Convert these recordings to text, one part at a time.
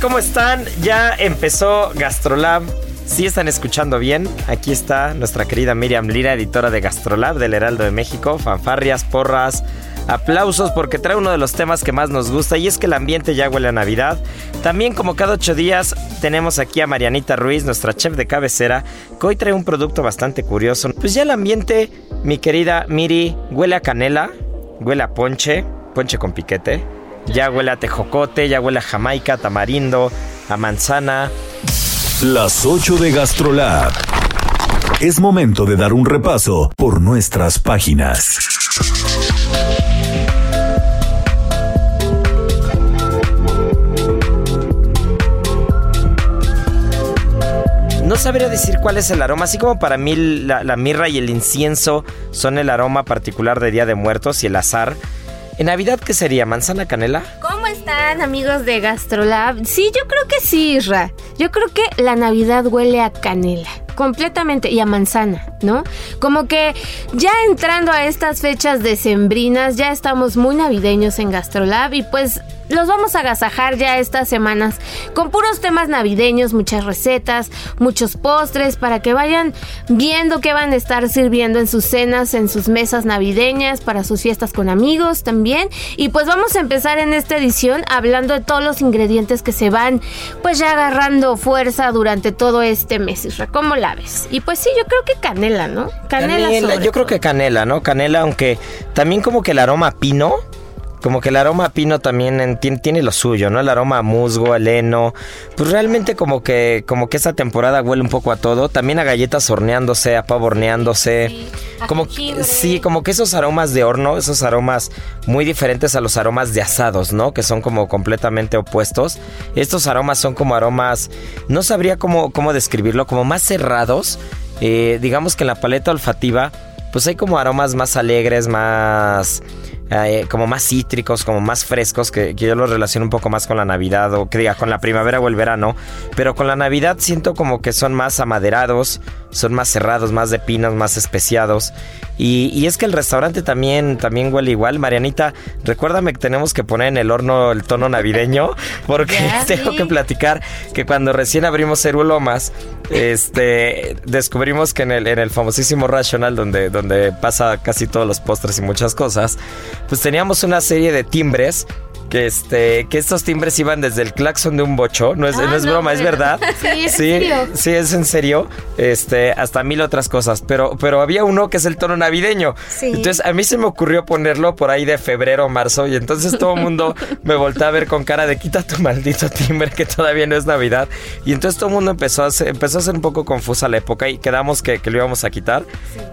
¿Cómo están? Ya empezó Gastrolab. Si están escuchando bien, aquí está nuestra querida Miriam Lira, editora de Gastrolab del Heraldo de México. Fanfarrias, porras, aplausos porque trae uno de los temas que más nos gusta y es que el ambiente ya huele a Navidad. También como cada ocho días tenemos aquí a Marianita Ruiz, nuestra chef de cabecera, que hoy trae un producto bastante curioso. Pues ya el ambiente, mi querida Miri, huele a canela, huele a ponche, ponche con piquete. Ya huele a tejocote, ya huele a jamaica, tamarindo, a manzana. Las 8 de GastroLab. Es momento de dar un repaso por nuestras páginas. No sabría decir cuál es el aroma, así como para mí la, la mirra y el incienso son el aroma particular de Día de Muertos y el azar. ¿En Navidad qué sería? ¿Manzana canela? ¿Cómo están amigos de Gastrolab? Sí, yo creo que sí, Isra. Yo creo que la Navidad huele a canela, completamente, y a manzana, ¿no? Como que ya entrando a estas fechas decembrinas, ya estamos muy navideños en Gastrolab y pues los vamos a agasajar ya estas semanas con puros temas navideños, muchas recetas, muchos postres para que vayan viendo qué van a estar sirviendo en sus cenas, en sus mesas navideñas, para sus fiestas con amigos también. Y pues vamos a empezar en esta edición hablando de todos los ingredientes que se van pues ya agarrando fuerza durante todo este mes. ¿Cómo la Y pues sí, yo creo que canela, ¿no? Canela, sobre yo creo que canela, ¿no? Canela, aunque también como que el aroma a pino, como que el aroma a pino también en- tiene, tiene lo suyo, ¿no? El aroma a musgo, el heno. Pues realmente como que, como que esta temporada huele un poco a todo. También a galletas horneándose, a pavo horneándose. Sí, como jengibre. sí, como que esos aromas de horno, esos aromas muy diferentes a los aromas de asados, ¿no? Que son como completamente opuestos. Estos aromas son como aromas, no sabría cómo, cómo describirlo, como más cerrados. Eh, digamos que en la paleta olfativa, pues hay como aromas más alegres, más como más cítricos, como más frescos, que, que yo los relaciono un poco más con la Navidad o que diga con la primavera o el verano. Pero con la Navidad siento como que son más amaderados, son más cerrados, más de pinos, más especiados. Y, y es que el restaurante también, también huele igual. Marianita, recuérdame que tenemos que poner en el horno el tono navideño, porque tengo sí. que platicar que cuando recién abrimos Cerulomas, este, descubrimos que en el, en el famosísimo Rational, donde, donde pasa casi todos los postres y muchas cosas, pues teníamos una serie de timbres. Que, este, que estos timbres iban desde el claxon de un bocho, no es, Ah, no es no, broma, es verdad. Sí, es en sí, serio. sí, es en serio, este, hasta mil otras cosas, pero, pero había uno que es el tono navideño. Sí. Entonces a mí se me ocurrió ponerlo por ahí de febrero o marzo y entonces todo el mundo me volteó a ver con cara de quita tu maldito timbre que todavía no es Navidad. Y entonces todo el mundo empezó a ser, empezó a ser un poco confusa la época y quedamos que, que lo íbamos a quitar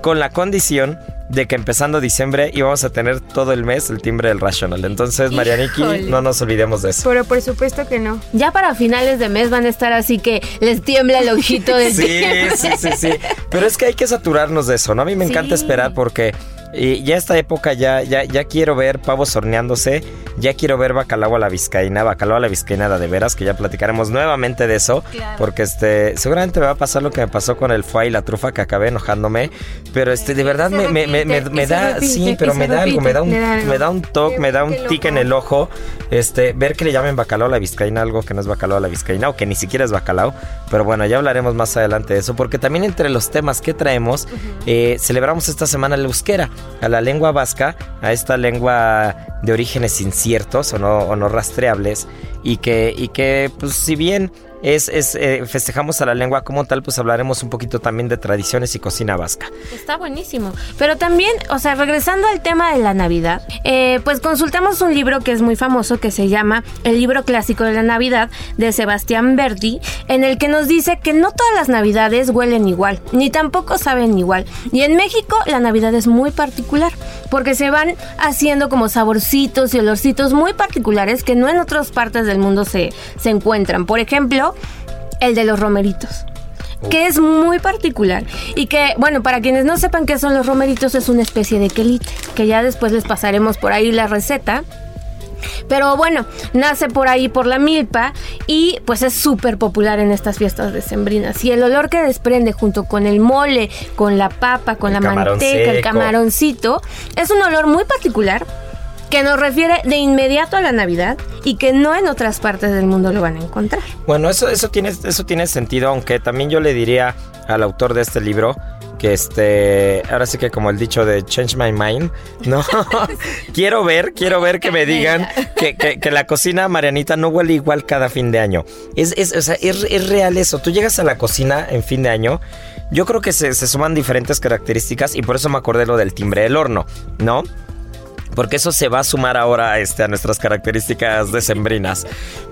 con la condición de que empezando diciembre íbamos a tener todo el mes el timbre del Rational. Entonces, Marianiki, no nos olvidemos de eso. Pero por supuesto que no. Ya para finales de mes van a estar así que les tiembla el ojito de Sí, sí, sí, sí. Pero es que hay que saturarnos de eso, ¿no? A mí me encanta Sí. esperar porque Y ya esta época ya, ya, ya quiero ver pavos horneándose, ya quiero ver bacalao a la vizcaína, bacalao a la vizcaína de veras, que ya platicaremos nuevamente de eso, porque este, seguramente me va a pasar lo que me pasó con el foie y la trufa que acabé enojándome, pero este, de verdad me, me, me, me, da, sí, pero me da algo, me da un, me da un toque, me da un tic en el ojo, este, ver que le llamen bacalao a la vizcaína, algo que no es bacalao a la vizcaína, o que ni siquiera es bacalao, pero bueno, ya hablaremos más adelante de eso, porque también entre los temas que traemos, eh, celebramos esta semana la euskera, a la lengua vasca, a esta lengua de orígenes inciertos o no, o no rastreables, y que, y que pues si bien es, eh, festejamos a la lengua como tal, pues hablaremos un poquito también de tradiciones y cocina vasca. Está buenísimo. Pero también, o sea, regresando al tema de la Navidad, eh, pues consultamos un libro que es muy famoso que se llama El libro clásico de la Navidad de Sebastián Verdi, en el que nos dice que no todas las Navidades huelen igual, ni tampoco saben igual. Y en México la Navidad es muy particular, porque se van haciendo como saborcitos y olorcitos muy particulares que no en otras partes del mundo se, se encuentran. Por ejemplo, el de los romeritos que es muy particular y que, bueno, para quienes no sepan qué son los romeritos, es una especie de quelite, que ya después les pasaremos por ahí la receta. Pero bueno, nace por ahí por la milpa y pues es súper popular en estas fiestas decembrinas. Y el olor que desprende junto con el mole, con la papa, con la manteca, el camaroncito, es un olor muy particular que nos refiere de inmediato a la Navidad y que no en otras partes del mundo lo van a encontrar. Bueno, eso, eso, tiene, eso tiene sentido, aunque también yo le diría al autor de este libro que este, ahora sí que como el dicho de Change My Mind, ¿no? quiero ver, quiero ver que me digan que, que, la cocina marianita no huele igual cada fin de año. Es, es, o sea, es, es real eso. Tú llegas a la cocina en fin de año yo creo que se, se, suman diferentes características y por eso me acordé lo del timbre del horno, ¿no? Porque eso se va a sumar ahora este, a nuestras características decembrinas.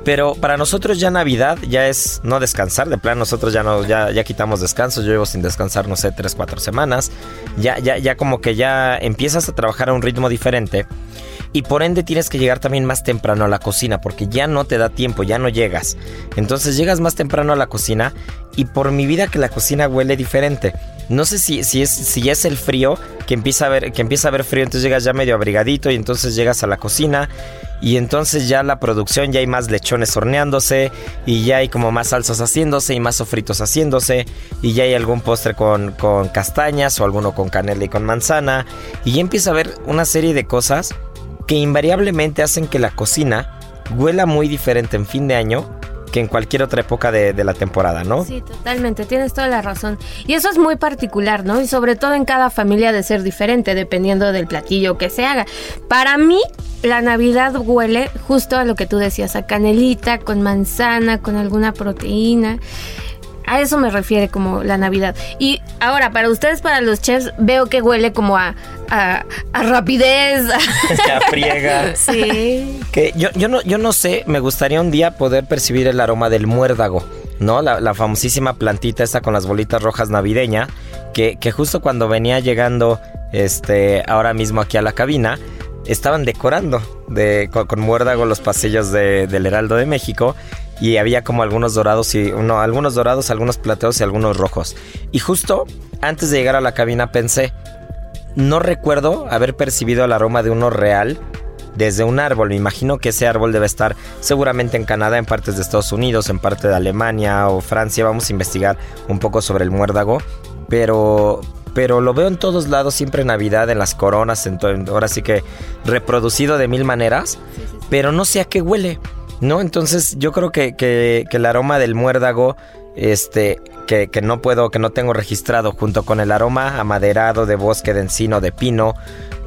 Pero para nosotros ya Navidad ya es no descansar, de plan nosotros ya no ya, ya quitamos descanso, yo llevo sin descansar no sé, tres, cuatro semanas, ya, ya, ya como que ya empiezas a trabajar a un ritmo diferente y por ende tienes que llegar también más temprano a la cocina porque ya no te da tiempo, ya no llegas. Entonces llegas más temprano a la cocina y por mi vida que la cocina huele diferente. No sé si, si, es, si es el frío, que empieza, a ver, que empieza a ver frío, entonces llegas ya medio abrigadito y entonces llegas a la cocina y entonces ya la producción, ya hay más lechones horneándose y ya hay como más salsas haciéndose y más sofritos haciéndose y ya hay algún postre con, con castañas o alguno con canela y con manzana y ya empieza a haber una serie de cosas que invariablemente hacen que la cocina huela muy diferente en fin de año que en cualquier otra época de, la temporada, ¿no? Sí, totalmente, tienes toda la razón. Y eso es muy particular, ¿no? Y sobre todo en cada familia de ser diferente, dependiendo del platillo que se haga. Para mí, la Navidad huele justo a lo que tú decías, a canelita, con manzana, con alguna proteína. A eso me refiere como la Navidad. Y ahora, para ustedes, para los chefs, veo que huele como a, a, rapidez. A friega. Sí. Que yo, yo, no, yo no sé, me gustaría un día poder percibir el aroma del muérdago, ¿no? La, famosísima plantita esta con las bolitas rojas navideña, que, que justo cuando venía llegando este, ahora mismo aquí a la cabina, estaban decorando de, con, muérdago los pasillos del Heraldo de México y había como algunos dorados y no, algunos dorados, algunos plateados y algunos rojos. Y justo antes de llegar a la cabina pensé, no recuerdo haber percibido el aroma de uno real desde un árbol. Me imagino que ese árbol debe estar seguramente en Canadá, en partes de Estados Unidos, en parte de Alemania o Francia. Vamos a investigar un poco sobre el muérdago, pero pero lo veo en todos lados, siempre en Navidad, en las coronas, en ahora sí que reproducido de mil maneras, pero no sé a qué huele. ¿No? Entonces yo creo que, que, el aroma del muérdago, este, que, que, no puedo, que no tengo registrado, junto con el aroma amaderado de bosque, de encino, de pino,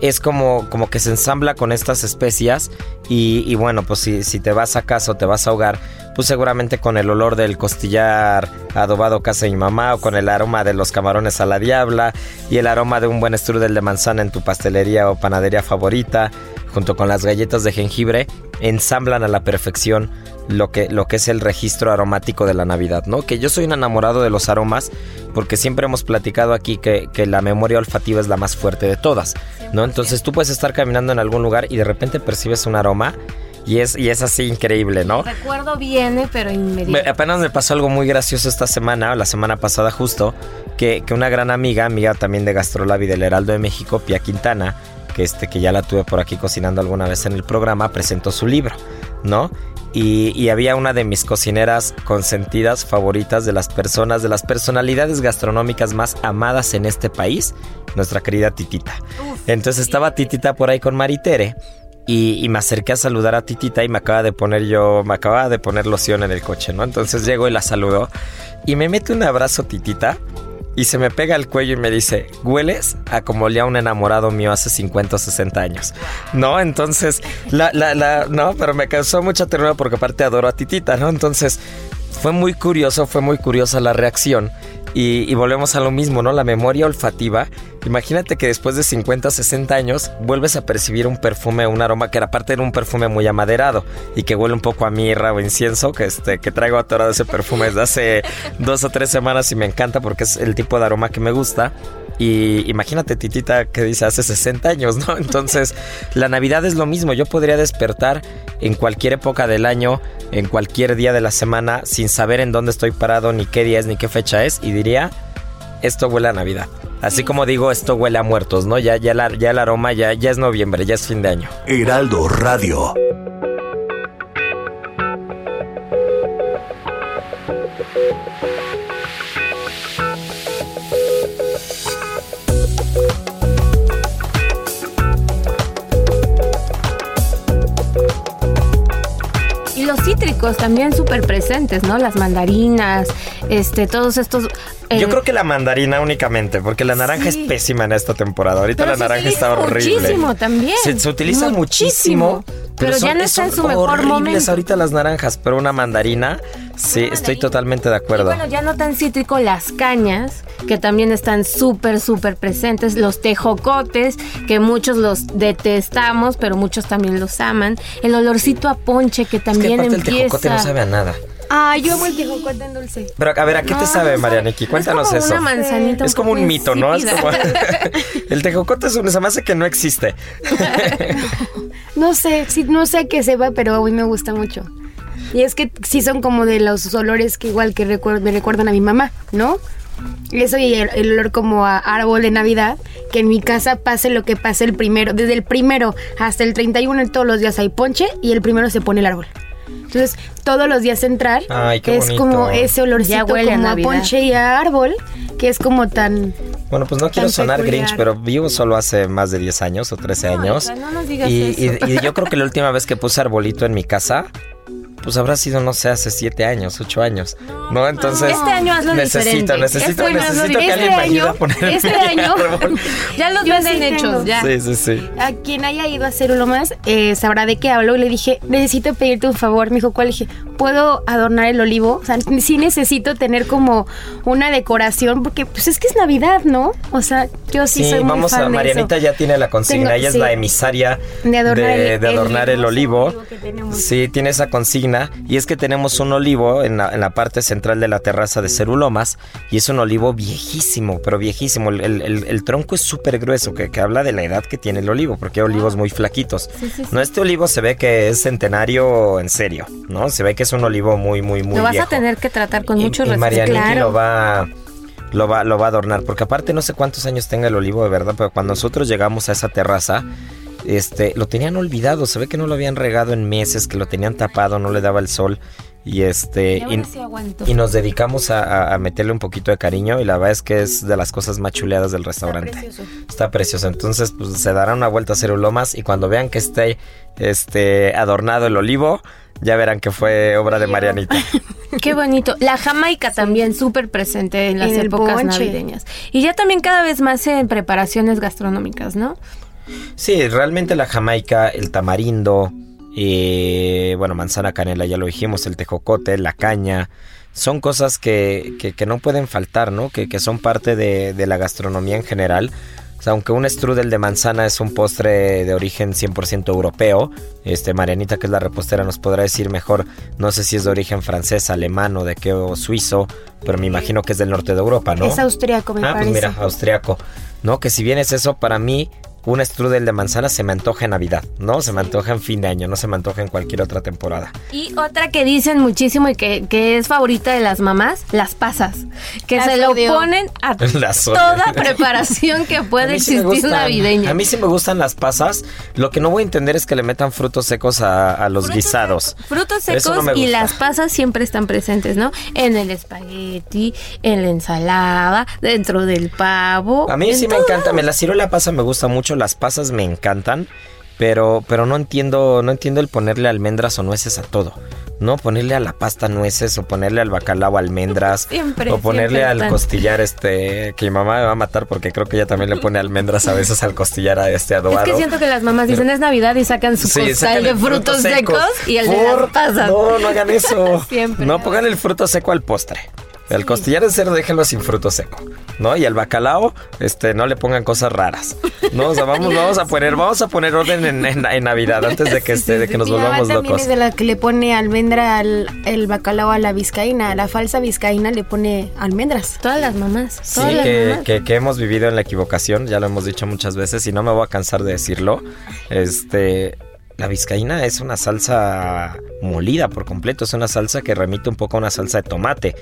es como, como que se ensambla con estas especias y, y bueno, pues si, si, te vas a casa o te vas a ahogar, pues seguramente con el olor del costillar adobado casa de mi mamá o con el aroma de los camarones a la diabla y el aroma de un buen strudel de manzana en tu pastelería o panadería favorita, junto con las galletas de jengibre, ensamblan a la perfección lo que, lo que es el registro aromático de la Navidad, ¿no? Que yo soy un enamorado de los aromas porque siempre hemos platicado aquí que, que, la memoria olfativa es la más fuerte de todas, ¿no? Entonces tú puedes estar caminando en algún lugar y de repente percibes un aroma Y es, y es así increíble, ¿no? Recuerdo viene, pero Me- inmediato. apenas me pasó algo muy gracioso esta semana, o la semana pasada justo, que, que una gran amiga, amiga también de Gastrolab y del Heraldo de México, Pia Quintana, que, este, que ya la tuve por aquí cocinando alguna vez en el programa, presentó su libro, ¿no? Y, y había una de mis cocineras consentidas, favoritas de las personas, de las personalidades gastronómicas más amadas en este país, nuestra querida Titita. Entonces estaba Titita por ahí con Maritere. Y, y me acerqué a saludar a Titita y me acaba de poner yo, me acaba de poner loción en el coche, ¿no? Entonces llego y la saludo y me mete un abrazo Titita y se me pega al cuello y me dice, hueles a como olía un enamorado mío hace 50 o 60 años. No, entonces, la, la, la, no, pero me causó mucha ternura porque aparte adoro a Titita, ¿no? Entonces, fue muy curioso, fue muy curiosa la reacción. Y, y volvemos a lo mismo, ¿no? La memoria olfativa. Imagínate que después de 50, 60 años vuelves a percibir un perfume, un aroma que era aparte era un perfume muy amaderado y que huele un poco a mirra o incienso, que, este, que traigo atorado ese perfume desde hace dos o tres semanas y me encanta porque es el tipo de aroma que me gusta. Y imagínate, Titita, que dice hace 60 años, ¿no? Entonces, la Navidad es lo mismo. Yo podría despertar en cualquier época del año, en cualquier día de la semana, sin saber en dónde estoy parado, ni qué día es, ni qué fecha es, y diría, esto huele a Navidad. Así como digo, esto huele a muertos, ¿no? Ya, ya, la- ya el aroma ya, ya es noviembre, ya es fin de año. Heraldo Radio. Cítricos también súper presentes, ¿no? Las mandarinas, este, todos estos... eh, Yo creo que la mandarina únicamente, porque la naranja Sí. es pésima en esta temporada. Ahorita Pero la naranja está horrible. muchísimo también. Se, se utiliza Muchísimo. muchísimo. Pero ya son- no está en son su mejor horribles momento. ahorita las naranjas, pero una mandarina, sí, estoy totalmente de Y acuerdo. bueno, ya no tan cítrico las cañas, que también están súper, súper presentes. Los tejocotes, que muchos los detestamos, pero muchos también los aman. El olorcito a ponche, que es que también aparte el empieza. tejocote no sabe a nada. Ah, yo amo el tejocote en dulce. Pero a ver, ¿a qué No, te sabe, no Marianiki? Cuéntanos es como eso. Una manzanita Es como un mito, ¿no? Es insípida. como... el tejocote es un... Se me hace que no existe. No sé, sí, no sé a qué se va, pero a mí me gusta mucho. Y es que sí son como de los olores que igual que recuer- me recuerdan a mi mamá, ¿no? Eso y el, el olor como a árbol de Navidad, que en mi casa pase lo que pase el primero, desde el primero hasta el 31 todos los días hay ponche y el primero se pone el árbol. Entonces, todos los días entrar Ay, qué es bonito. como ese olorcito Ya huele a como a, Navidad. ponche y a árbol, que es como tan Bueno, pues no quiero sonar peculiar. Grinch, pero vivo solo hace más de 10 años o 13 No, años. hija, no nos digas y, eso. y- y yo creo que la última vez que puse arbolito en mi casa, pues habrá sido, no sé, hace 7 años, 8 años. No, entonces... Este año hazlo necesito, diferente. Necesito, Este necesito que diferente. alguien me ayude a Este poner año- este mi año- árbol. Ya los venden sí hechos, ya. Sí, sí, sí. A quien haya ido a hacer uno más eh, sabrá de qué hablo. Y le dije, necesito pedirte un favor. Me dijo, ¿cuál? Le dije, ¿puedo adornar el olivo? O sea, sí necesito tener como una decoración porque pues es que es Navidad, ¿no? O sea, yo sí, Sí, soy muy vamos fan a... de Marianita eso. ya tiene la consigna, Tengo- ella es la emisaria De adornar el- de el adornar el hermoso olivo. Sí, tiene esa consigna. Y es que tenemos un olivo en la, en la parte central de la terraza de Cerulomas. Y es un olivo viejísimo, pero viejísimo. El, el- el- el tronco es súper grueso, que, que habla de la edad que tiene el olivo, porque hay olivos muy flaquitos. No, este olivo se ve que es centenario en serio, ¿no? Se ve que es un olivo muy, muy, muy Lo vas viejo. a tener que tratar con Y- mucho y, respeto. Marianiki claro. lo va lo va lo va a adornar porque aparte no sé cuántos años tenga el olivo de verdad pero cuando nosotros llegamos a esa terraza este lo tenían olvidado se ve que no lo habían regado en meses que lo tenían tapado no le daba el sol y este Y y, sí aguanto. y nos dedicamos a, meterle un poquito de cariño y la verdad es que es de las cosas más chuleadas del restaurante está precioso entonces pues se darán una vuelta a Cerulomas y cuando vean que esté este adornado el olivo ya verán que fue obra de Marianita Qué bonito. La Jamaica también súper presente en las En épocas navideñas. Y ya también cada vez más en preparaciones gastronómicas, ¿no? Sí, realmente la jamaica, el tamarindo, eh, bueno, manzana canela, ya lo dijimos, el tejocote, la caña, son cosas que, que, que no pueden faltar, ¿no? Que, que son parte de, de la gastronomía en general. O sea, aunque un strudel de manzana es un postre de origen 100% europeo, este Marianita, que es la repostera, nos podrá decir mejor, no sé si es de origen francés, alemán o de qué, o suizo, pero me imagino que es del norte de Europa, ¿no? Es austriaco, me ah, parece. pues mira, austriaco. ¿No? Que si bien es eso, para mí, un strudel de manzana se me antoja en Navidad, ¿no? Se me antoja en fin de año, no se me antoja en cualquier otra temporada. Y otra que dicen muchísimo y que, que es favorita de las mamás, las pasas. Que Las se lo odio. ponen a toda preparación que puede sí existir gustan- navideña. A mí sí me gustan las pasas. Lo que no voy a entender es que le metan frutos secos a, a los Frutos guisados. secos- Frutos secos no y las pasas siempre están presentes, ¿no? En el espagueti, en la ensalada, dentro del pavo. A mí sí me todo. encanta, me la ciruela pasa me gusta mucho, las pasas me encantan, pero pero no entiendo no entiendo el ponerle almendras o nueces a todo. No ponerle a la pasta nueces o ponerle al bacalao almendras Siempre, o ponerle al costillar este que mi mamá me va a matar porque creo que ella también le pone almendras a veces al costillar a este Es adobado. que siento que las mamás dicen es Navidad y sacan su Sí, costal de frutos secos, y el de Por- las pasas. No, no hagan eso. Siempre. No pongan el fruto seco al postre. El costillar de cerdo déjenlo sin fruto seco, ¿no? Y el bacalao, este, no le pongan cosas raras, ¿no? O sea, vamos, vamos a poner, vamos a poner orden en, en- en Navidad antes de que, este, de que nos volvamos también locos. es de la que le pone almendra al el bacalao a la vizcaína. A la falsa vizcaína le pone almendras. Todas las mamás. Sí, las que, mamás. que- que hemos vivido en la equivocación, ya lo hemos dicho muchas veces y no me voy a cansar de decirlo. Este, la vizcaína es una salsa molida por completo, es una salsa que remite un poco a una salsa de tomate.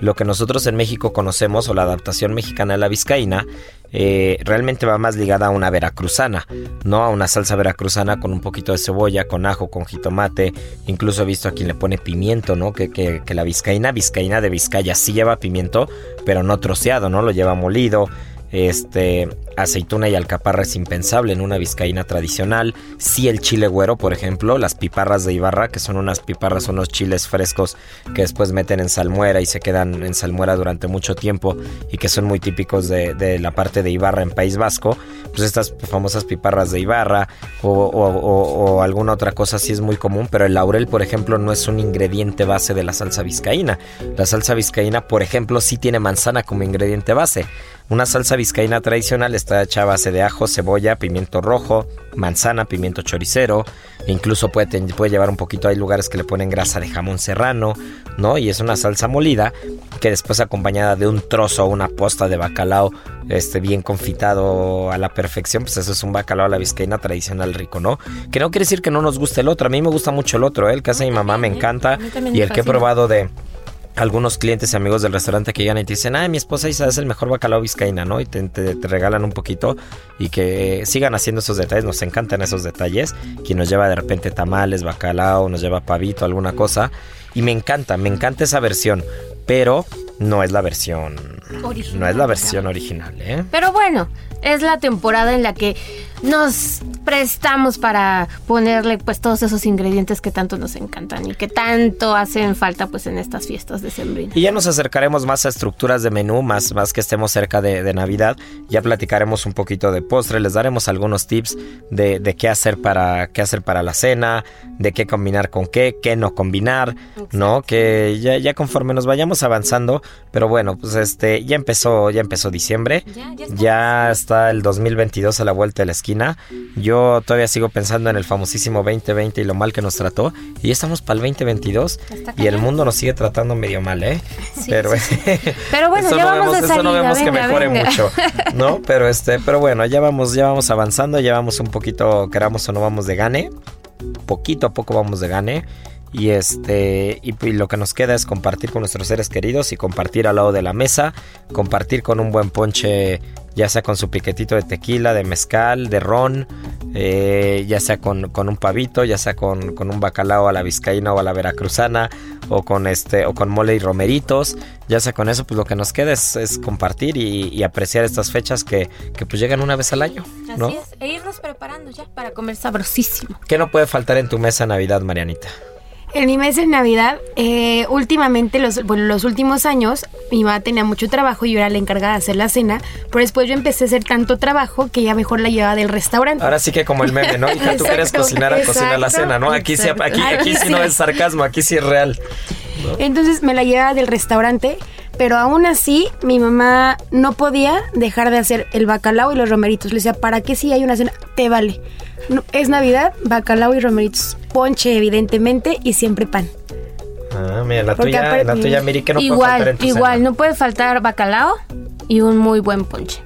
Lo que nosotros en México conocemos o la adaptación mexicana a la vizcaína eh, realmente va más ligada a una veracruzana, no a una salsa veracruzana con un poquito de cebolla, con ajo, con jitomate. Incluso he visto a quien le pone pimiento, ¿no? Que, que- que la vizcaína, vizcaína de Vizcaya sí lleva pimiento, pero no troceado, ¿no? Lo lleva molido. Este, aceituna y alcaparra es impensable en una vizcaína tradicional. Sí el chile güero, por ejemplo, las piparras de Ibarra, que son unas piparras, unos chiles frescos que después meten en salmuera y se quedan en salmuera durante mucho tiempo y que son muy típicos de, la parte de Ibarra en País Vasco. Pues estas famosas piparras de Ibarra o- o alguna otra cosa sí es muy común, pero el laurel, por ejemplo, no es un ingrediente base de la salsa vizcaína. La salsa vizcaína, por ejemplo, sí tiene manzana como ingrediente base. Una salsa vizcaína tradicional está hecha a base de ajo, cebolla, pimiento rojo, manzana, pimiento choricero, e incluso puede, puede llevar un poquito, hay lugares que le ponen grasa de jamón serrano, ¿no? Y es una salsa molida que después acompañada de un trozo o una posta de bacalao este, bien confitado a la perfección, pues eso es un bacalao a la vizcaína tradicional rico, ¿no? Que no quiere decir que no nos guste el otro, a mí me gusta mucho el otro, ¿eh? el que hace mi mamá me encanta y el que he probado de algunos clientes y amigos del restaurante que llegan y te dicen, ay, mi esposa Isa es el mejor bacalao vizcaína, ¿no? Y te, te- te regalan un poquito y que sigan haciendo esos detalles, nos encantan esos detalles. Quien nos lleva de repente tamales, bacalao, nos lleva pavito, alguna cosa. Y me encanta, me encanta esa versión, pero no es la versión... Original, no es la versión original, ¿eh? Pero bueno, es la temporada en la que nos prestamos para ponerle pues todos esos ingredientes que tanto nos encantan y que tanto hacen falta pues en estas fiestas de sembrina. Y ya nos acercaremos más a estructuras de menú, más, más que estemos cerca de, de Navidad. Ya platicaremos un poquito de postre, les daremos algunos tips de, de qué hacer para qué hacer para la cena, de qué combinar con qué, qué no combinar, ¿no? Que ya, ya conforme nos vayamos avanzando, pero bueno, pues este, ya empezó, ya empezó diciembre, Ya, ya está. ya está el 2022 a la vuelta de la esquina. Yo todavía sigo pensando en el famosísimo 2020 y lo mal que nos trató. Y ya estamos para el 2022 Está y el mundo nos sigue tratando medio mal, ¿eh? Sí, pero, Pero bueno, eso ya no vamos vemos, de eso no salida, vemos que mejore venga. mucho, ¿no? Pero este, pero bueno, ya vamos, ya vamos avanzando, ya vamos un poquito, queramos o no vamos de gane. Poquito a poco vamos de gane. Y este, y, y lo que nos queda es compartir con nuestros seres queridos y compartir al lado de la mesa, compartir con un buen ponche, ya sea con su piquetito de tequila, de mezcal, de ron, eh, ya sea con, con un pavito, ya sea con, con un bacalao a la vizcaína o a la veracruzana, o con este, o con mole y romeritos, ya sea con eso, pues lo que nos queda es, es compartir y, y apreciar estas fechas que, que pues llegan una vez al año, ¿no? Así es, e irnos preparando ya para comer sabrosísimo. ¿Qué no puede faltar en tu mesa Navidad, Marianita? En mi mes de Navidad, eh, últimamente, los, bueno, los últimos años, mi mamá tenía mucho trabajo y yo era la encargada de hacer la cena, pero después yo empecé a hacer tanto trabajo que ya mejor la llevaba del restaurante. Ahora sí que como el meme, ¿no? Hija, tú quieres cocinar a cocinar la cena, ¿no? Aquí sí, aquí, aquí sí no es sarcasmo, aquí sí es real. Entonces me la llevaba del restaurante, pero aún así mi mamá no podía dejar de hacer el bacalao y los romeritos. Le decía, ¿para qué si hay una cena? Te vale. No, es Navidad, bacalao y romeritos. Ponche, evidentemente, y siempre pan. Ah, mira, la Porque tuya, la tuya, Miri, que no puede faltar igual, en tu igual, cena? no puede faltar bacalao y un muy buen ponche.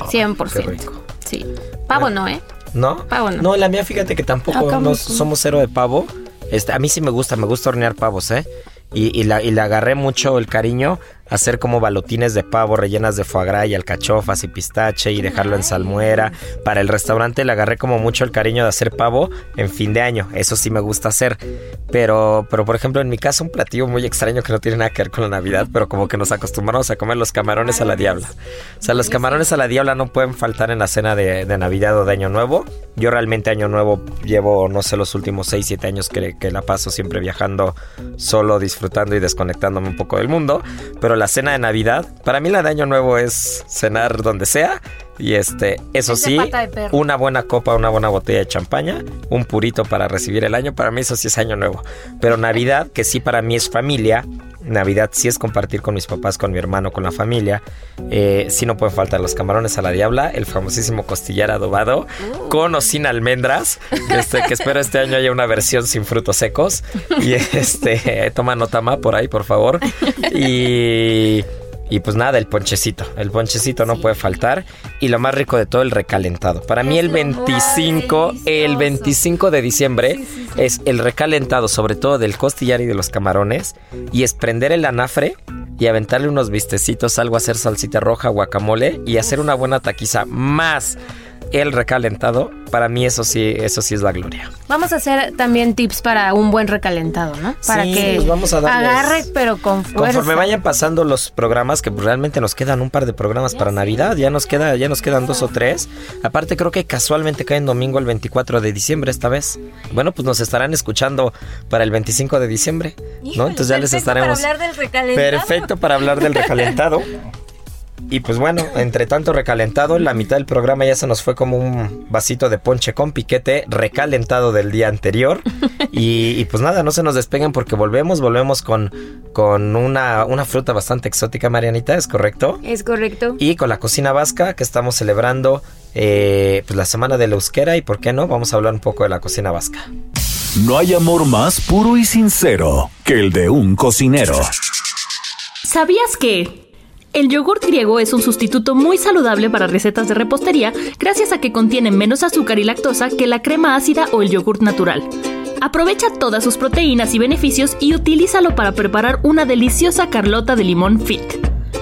Ay, 100%. qué rico. Sí. Pavo no, ¿eh? ¿No? Pavo no. la mía fíjate que tampoco no somos cero de pavo. Este, a mí sí me gusta, me gusta hornear pavos, ¿eh? Y, y la, y le agarré mucho el cariño hacer como balotines de pavo rellenas de foie gras y alcachofas y pistache y dejarlo en salmuera. Para el restaurante le agarré como mucho el cariño de hacer pavo en fin de año. Eso sí me gusta hacer. Pero, pero por ejemplo, en mi casa un platillo muy extraño que no tiene nada que ver con la Navidad, pero como que nos acostumbramos a comer los camarones a la diabla. O sea, los camarones a la diabla no pueden faltar en la cena de, Navidad o de Año Nuevo. Yo realmente Año Nuevo llevo, no sé, los últimos 6, 7 años que, que la paso siempre viajando solo, disfrutando y desconectándome un poco del mundo. Pero la cena de Navidad, para mí la de Año Nuevo es cenar donde sea. Y este, eso Es sí, una buena copa, una buena botella de champaña, un purito para recibir el año, para mí eso sí es año nuevo. Pero Navidad, que sí para mí es familia, Navidad sí es compartir con mis papás, con mi hermano, con la familia. Eh, sí no pueden faltar los camarones a la diabla, el famosísimo costillar adobado, con o sin almendras, este, que espero este año haya una versión sin frutos secos. Y este, toma nota ma por ahí, por favor. Y... Y pues nada, el ponchecito. El ponchecito no puede faltar. Y lo más rico de todo, el recalentado. Para mí el 25, el 25 de diciembre es el recalentado, sobre todo del costillar y de los camarones. Y es prender el anafre y aventarle unos vistecitos, algo, hacer salsita roja, guacamole y hacer una buena taquiza más el recalentado. Para mí eso sí, eso sí es la gloria. Vamos a hacer también tips para un buen recalentado, ¿no? Para Sí, que pues vamos a darles- agarre, pero con fuerza. Conforme vayan pasando los programas, que realmente nos quedan un par de programas para Navidad, ya nos queda, ya nos quedan dos o tres. Aparte creo que casualmente cae en domingo el 24 de diciembre esta vez. Bueno, pues nos estarán escuchando para el 25 de diciembre, ¿no? Entonces ya les estaremos. del recalentado. Perfecto para hablar del recalentado. Y pues bueno, entre tanto recalentado, la mitad del programa ya se nos fue como un vasito de ponche con piquete recalentado del día anterior. Y, y pues nada, no se nos despeguen porque volvemos, volvemos con, con una, una fruta bastante exótica, Marianita, ¿es correcto? Es correcto. Y con la cocina vasca que estamos celebrando eh, pues la semana de la euskera y por qué no, vamos a hablar un poco de la cocina vasca. No hay amor más puro y sincero que el de un cocinero. ¿Sabías que? El yogurt griego es un sustituto muy saludable para recetas de repostería gracias a que contiene menos azúcar y lactosa que la crema ácida o el yogurt natural. Aprovecha todas sus proteínas y beneficios y utilízalo para preparar una deliciosa carlota de limón fit.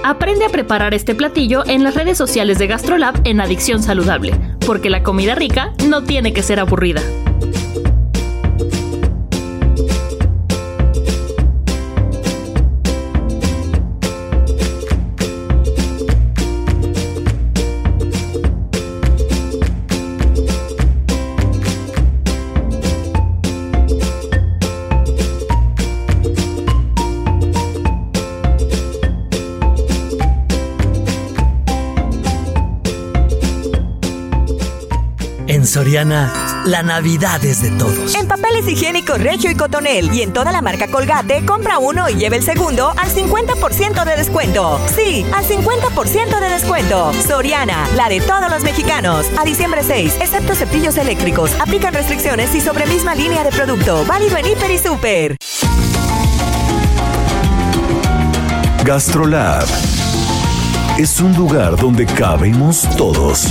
Aprende a preparar este platillo en las redes sociales de GastroLab en Adicción Saludable, porque la comida rica no tiene que ser aburrida. Soriana, la Navidad es de todos. En papeles higiénicos Regio y Cotonel y en toda la marca Colgate, compra uno y lleve el segundo al 50% de descuento. Sí, al 50% de descuento. Soriana, la de todos los mexicanos. A diciembre 6, excepto cepillos eléctricos. Aplican restricciones y sobre misma línea de producto. Válido en Hiper y Super. Gastrolab es un lugar donde cabemos todos.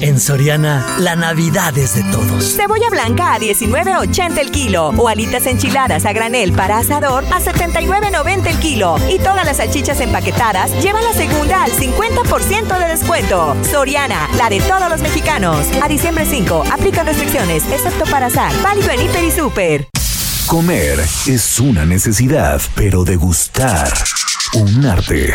En Soriana, la Navidad es de todos. Cebolla blanca a 19.80 el kilo. O alitas enchiladas a granel para asador a 79.90 el kilo. Y todas las salchichas empaquetadas llevan la segunda al 50% de descuento. Soriana, la de todos los mexicanos. A diciembre 5, aplican restricciones, excepto para asar. Válido en Hiper y Super. Comer es una necesidad, pero degustar un arte.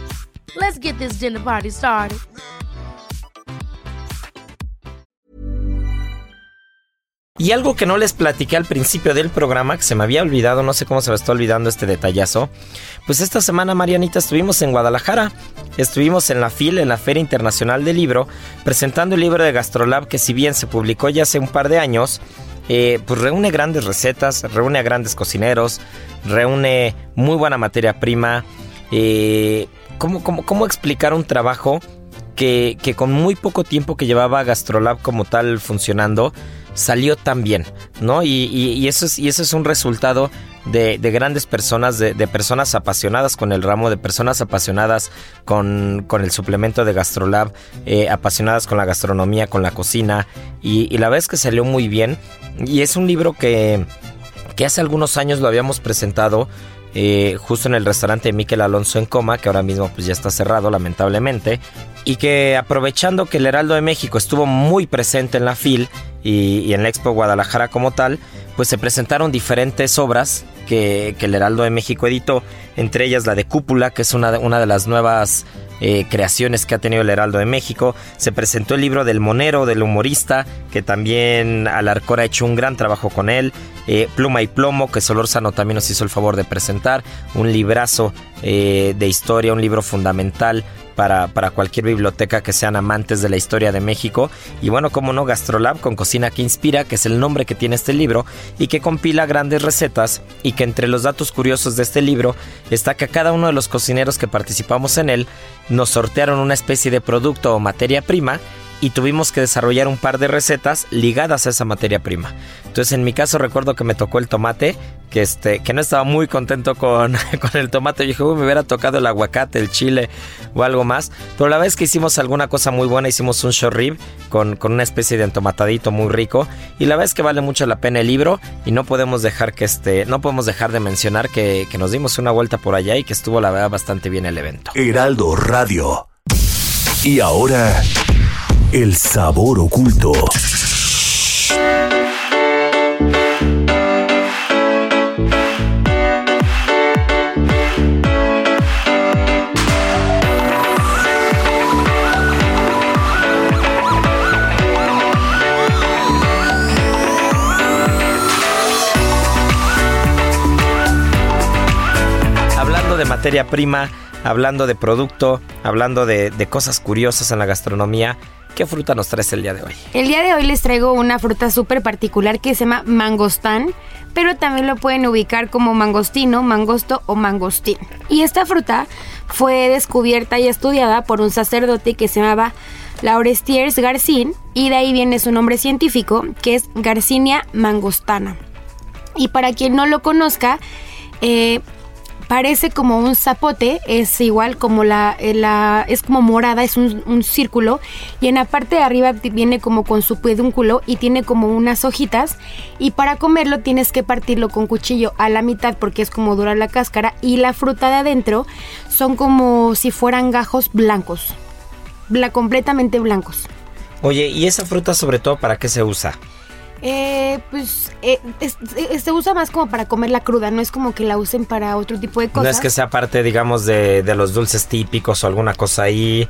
Let's get this dinner party started. Y algo que no les platiqué al principio del programa, que se me había olvidado, no sé cómo se me está olvidando este detallazo. Pues esta semana, Marianita, estuvimos en Guadalajara. Estuvimos en la FIL, en la Feria Internacional del Libro, presentando el libro de Gastrolab, que si bien se publicó ya hace un par de años, eh, pues reúne grandes recetas, reúne a grandes cocineros, reúne muy buena materia prima. Eh, ¿cómo, cómo, cómo explicar un trabajo que, que con muy poco tiempo que llevaba Gastrolab como tal funcionando, salió tan bien, ¿no? Y, y, eso, es, y eso es un resultado de, de grandes personas, de, de, personas apasionadas con el ramo, de personas apasionadas con, con el suplemento de Gastrolab, eh, apasionadas con la gastronomía, con la cocina, y, y la verdad es que salió muy bien. Y es un libro que, que hace algunos años lo habíamos presentado. Eh, justo en el restaurante de Miquel Alonso en Coma, que ahora mismo pues ya está cerrado lamentablemente, y que aprovechando que el Heraldo de México estuvo muy presente en la FIL y, en la Expo Guadalajara como tal, pues se presentaron diferentes obras que, que, el Heraldo de México editó, entre ellas la de Cúpula, que es una de, una de las nuevas eh, creaciones que ha tenido el Heraldo de México. Se presentó el libro del Monero, del humorista, que también Alarcor ha hecho un gran trabajo con él. Eh, Pluma y Plomo, que Solórzano también nos hizo el favor de presentar. Un librazo eh, de historia, un libro fundamental para, para, cualquier biblioteca que sean amantes de la historia de México. Y bueno, como no, Gastrolab con Cocina que Inspira, que es el nombre que tiene este libro, y que compila grandes recetas, y que entre los datos curiosos de este libro está que a cada uno de los cocineros que participamos en él nos sortearon una especie de producto o materia prima y tuvimos que desarrollar un par de recetas ligadas a esa materia prima. Entonces en mi caso recuerdo que me tocó el tomate, que, este, que no estaba muy contento con, con el tomate. Yo dije, me hubiera tocado el aguacate, el chile o algo más. Pero la vez que hicimos alguna cosa muy buena, hicimos un short con, con una especie de entomatadito muy rico. Y la vez que vale mucho la pena el libro y no podemos dejar que este, no podemos dejar de mencionar que, que nos dimos una vuelta por allá y que estuvo la verdad bastante bien el evento. Heraldo Radio. Y ahora... El sabor oculto. Hablando de materia prima, hablando de producto, hablando de, cosas curiosas en la gastronomía, ¿Qué fruta nos traes el día de hoy? El día de hoy les traigo una fruta súper particular que se llama mangostán, pero también lo pueden ubicar como mangostino, mangosto o mangostín. Y esta fruta fue descubierta y estudiada por un sacerdote que se llamaba Laurestiers Garcin y de ahí viene su nombre científico que es Garcinia mangostana. Y para quien no lo conozca, eh, parece como un zapote, es igual como la, la es como morada, es un, círculo y en la parte de arriba viene como con su pedúnculo y tiene como unas hojitas y para comerlo tienes que partirlo con cuchillo a la mitad porque es como dura la cáscara y la fruta de adentro son como si fueran gajos blancos, bla, completamente blancos. Oye, ¿y esa fruta sobre todo para qué se usa? Eh, pues eh, es, es, se usa más como para comerla cruda, no es como que la usen para otro tipo de cosas. No es que sea parte, digamos, de, de los dulces típicos o alguna cosa ahí.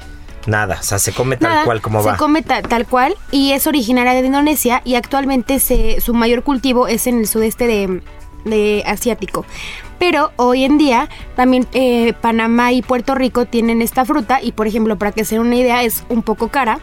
Nada, o sea, se come tal Nada, cual como se va. Se come ta tal cual y es originaria de Indonesia y actualmente se, su mayor cultivo es en el sudeste de, de asiático. Pero hoy en día también eh, Panamá y Puerto Rico tienen esta fruta y por ejemplo, para que se den una idea, es un poco cara.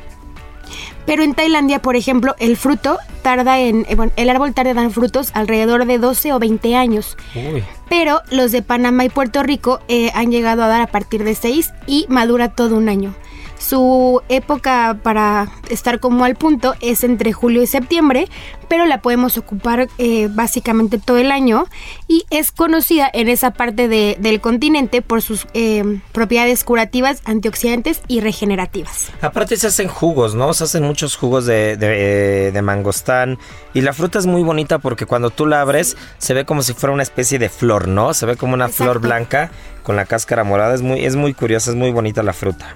Pero en Tailandia, por ejemplo, el fruto tarda en. Eh, bueno, el árbol tarda en dar frutos alrededor de 12 o 20 años. Uy. Pero los de Panamá y Puerto Rico eh, han llegado a dar a partir de 6 y madura todo un año. Su época para estar como al punto es entre julio y septiembre, pero la podemos ocupar eh, básicamente todo el año y es conocida en esa parte de- del continente por sus eh, propiedades curativas, antioxidantes y regenerativas. Aparte se hacen jugos, ¿no? Se hacen muchos jugos de, de, de mangostán. Y la fruta es muy bonita porque cuando tú la abres se ve como si fuera una especie de flor, ¿no? Se ve como una flor blanca con la cáscara morada. Es muy, es muy curiosa, es muy bonita la fruta.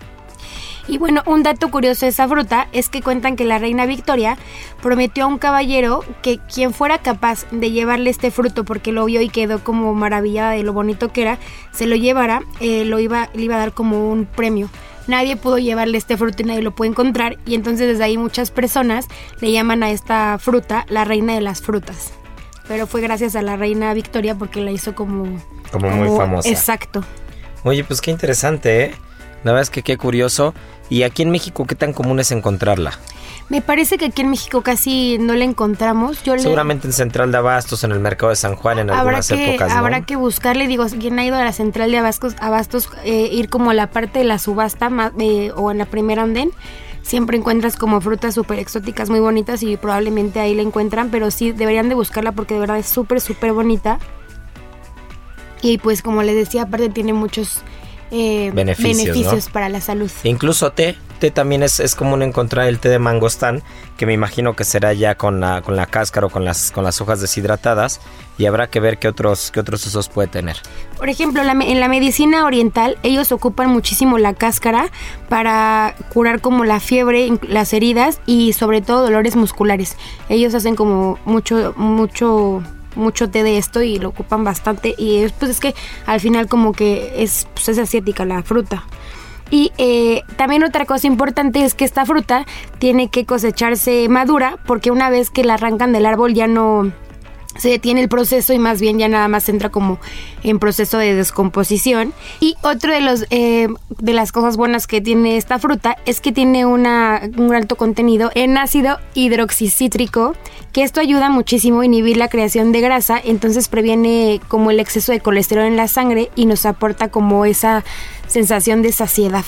Y bueno, un dato curioso de esa fruta es que cuentan que la reina Victoria prometió a un caballero que quien fuera capaz de llevarle este fruto porque lo vio y quedó como maravillada de lo bonito que era, se lo llevara, eh, lo iba, le iba a dar como un premio. Nadie pudo llevarle este fruto y nadie lo puede encontrar y entonces desde ahí muchas personas le llaman a esta fruta la reina de las frutas. Pero fue gracias a la reina Victoria porque la hizo como... Como muy famosa. Exacto. Oye, pues qué interesante, ¿eh? La verdad es que qué curioso. Y aquí en México, ¿qué tan común es encontrarla? Me parece que aquí en México casi no la encontramos. Yo le- Seguramente en Central de Abastos, en el mercado de San Juan, en habrá algunas que, épocas, ¿no? habrá que buscarle, digo, si quien ha ido a la central de Abastos, Abastos eh, ir como a la parte de la subasta eh, o en la primera andén, siempre encuentras como frutas súper exóticas muy bonitas y probablemente ahí la encuentran, pero sí deberían de buscarla porque de verdad es súper, súper bonita. Y pues como les decía, aparte tiene muchos eh, Beneficios, beneficios ¿no? para la salud. Incluso té, té también es, es común encontrar el té de mangostán, que me imagino que será ya con la, con la cáscara o con las, con las hojas deshidratadas, y habrá que ver qué otros, qué otros usos puede tener. Por ejemplo, la en la medicina oriental ellos ocupan muchísimo la cáscara para curar como la fiebre, las heridas y sobre todo dolores musculares. Ellos hacen como mucho, mucho, mucho té de esto y lo ocupan bastante y es, pues es que al final como que es, pues es asiática la fruta. Y eh, también otra cosa importante es que esta fruta tiene que cosecharse madura porque una vez que la arrancan del árbol ya no se detiene el proceso y más bien ya nada más entra como en proceso de descomposición. Y otro de los eh, de las cosas buenas que tiene esta fruta es que tiene un alto contenido en ácido hidroxicítrico, que esto ayuda muchísimo a inhibir la creación de grasa, entonces previene como el exceso de colesterol en la sangre y nos aporta como esa sensación de saciedad.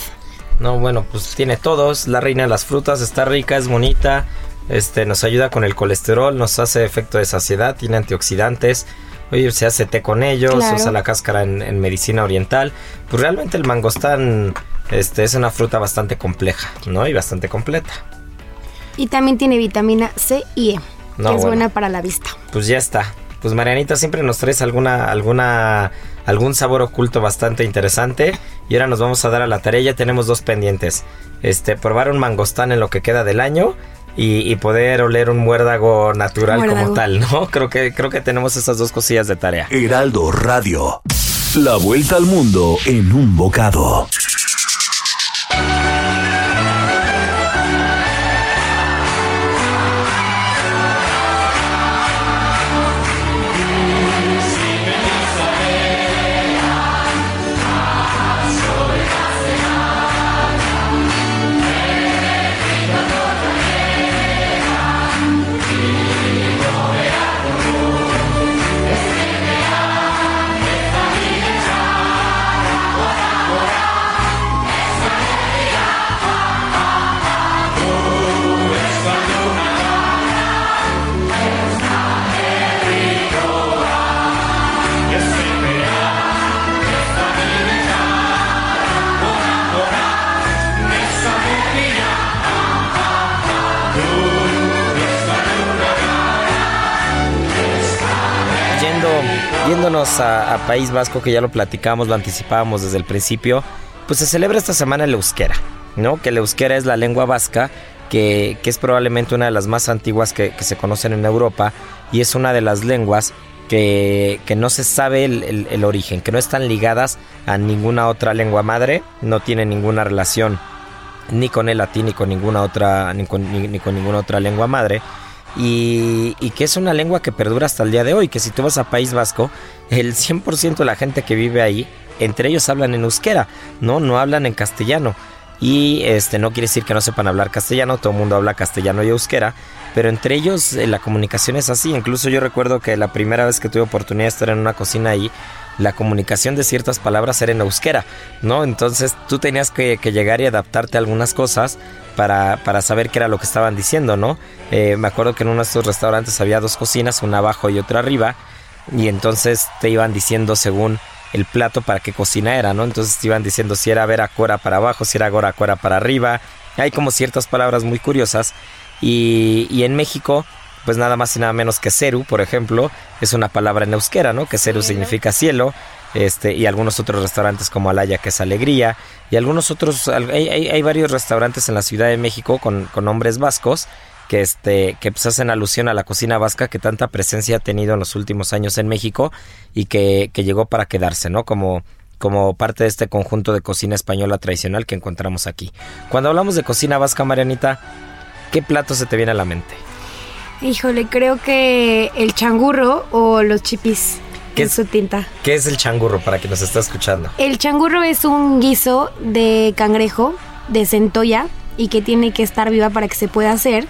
No, bueno, pues tiene todo, es la reina de las frutas, está rica, es bonita, este, nos ayuda con el colesterol, nos hace efecto de saciedad, tiene antioxidantes. Oye, se hace té con ellos, se usa la cáscara en, en medicina oriental. Pues realmente el mangostán este, es una fruta bastante compleja, ¿no? Y bastante completa. Y también tiene vitamina C y E, No, que es bueno. buena para la vista. Pues ya está. Pues Marianita siempre nos traes alguna, alguna, algún sabor oculto bastante interesante. Y ahora nos vamos a dar a la tarea. Ya tenemos dos pendientes. Este, probar un mangostán en lo que queda del año. Y, y poder oler un muérdago natural como tal, ¿no? Creo que, creo que tenemos esas dos cosillas de tarea. Heraldo Radio. La vuelta al mundo en un bocado. A, a País Vasco, que ya lo platicamos, lo anticipábamos desde el principio, pues se celebra esta semana el euskera, ¿no? Que el euskera es la lengua vasca, que, que es probablemente una de las más antiguas que, que se conocen en Europa y es una de las lenguas que, que no se sabe el, el- origen, que no están ligadas a ninguna otra lengua madre, no tienen ninguna relación ni con el latín ni con ninguna otra ni con, ni con ninguna otra lengua madre y, y que es una lengua que perdura hasta el día de hoy, que si tú vas a País Vasco, el 100% de la gente que vive ahí, entre ellos hablan en euskera, ¿no? No hablan en castellano. y este no quiere decir que no sepan hablar castellano, todo el mundo habla castellano y euskera, pero entre ellos eh, la comunicación es así. Incluso yo recuerdo que la primera vez que tuve oportunidad de estar en una cocina ahí, la comunicación de ciertas palabras era en euskera, ¿no? Entonces tú tenías que, llegar y adaptarte a algunas cosas para, para, saber qué era lo que estaban diciendo, ¿no? Eh, me acuerdo que en uno de estos restaurantes había dos cocinas, una abajo y otra arriba, y entonces te iban diciendo según el plato para qué cocina era, ¿no? Entonces te iban diciendo si era vera cora para abajo, si era gora cora para arriba. Hay como ciertas palabras muy curiosas. Y, y en México pues nada más y nada menos que Ceru, por ejemplo, es una palabra en euskera, ¿no? Que Ceru significa cielo, este, y algunos otros restaurantes como Alaya, que es alegría, y algunos otros, hay, hay, varios restaurantes en la Ciudad de México con, con nombres vascos, que este que pues hacen alusión a la cocina vasca que tanta presencia ha tenido en los últimos años en México y que, que llegó para quedarse, ¿no? Como como parte de este conjunto de cocina española tradicional que encontramos aquí. Cuando hablamos de cocina vasca, Marianita, ¿qué plato se te viene a la mente? Híjole, creo que el changurro o los chipis. ¿Qué es su tinta? ¿Qué es el changurro para quien nos está escuchando? El changurro es un guiso de cangrejo, de centolla, y que tiene que estar viva para que se pueda hacer.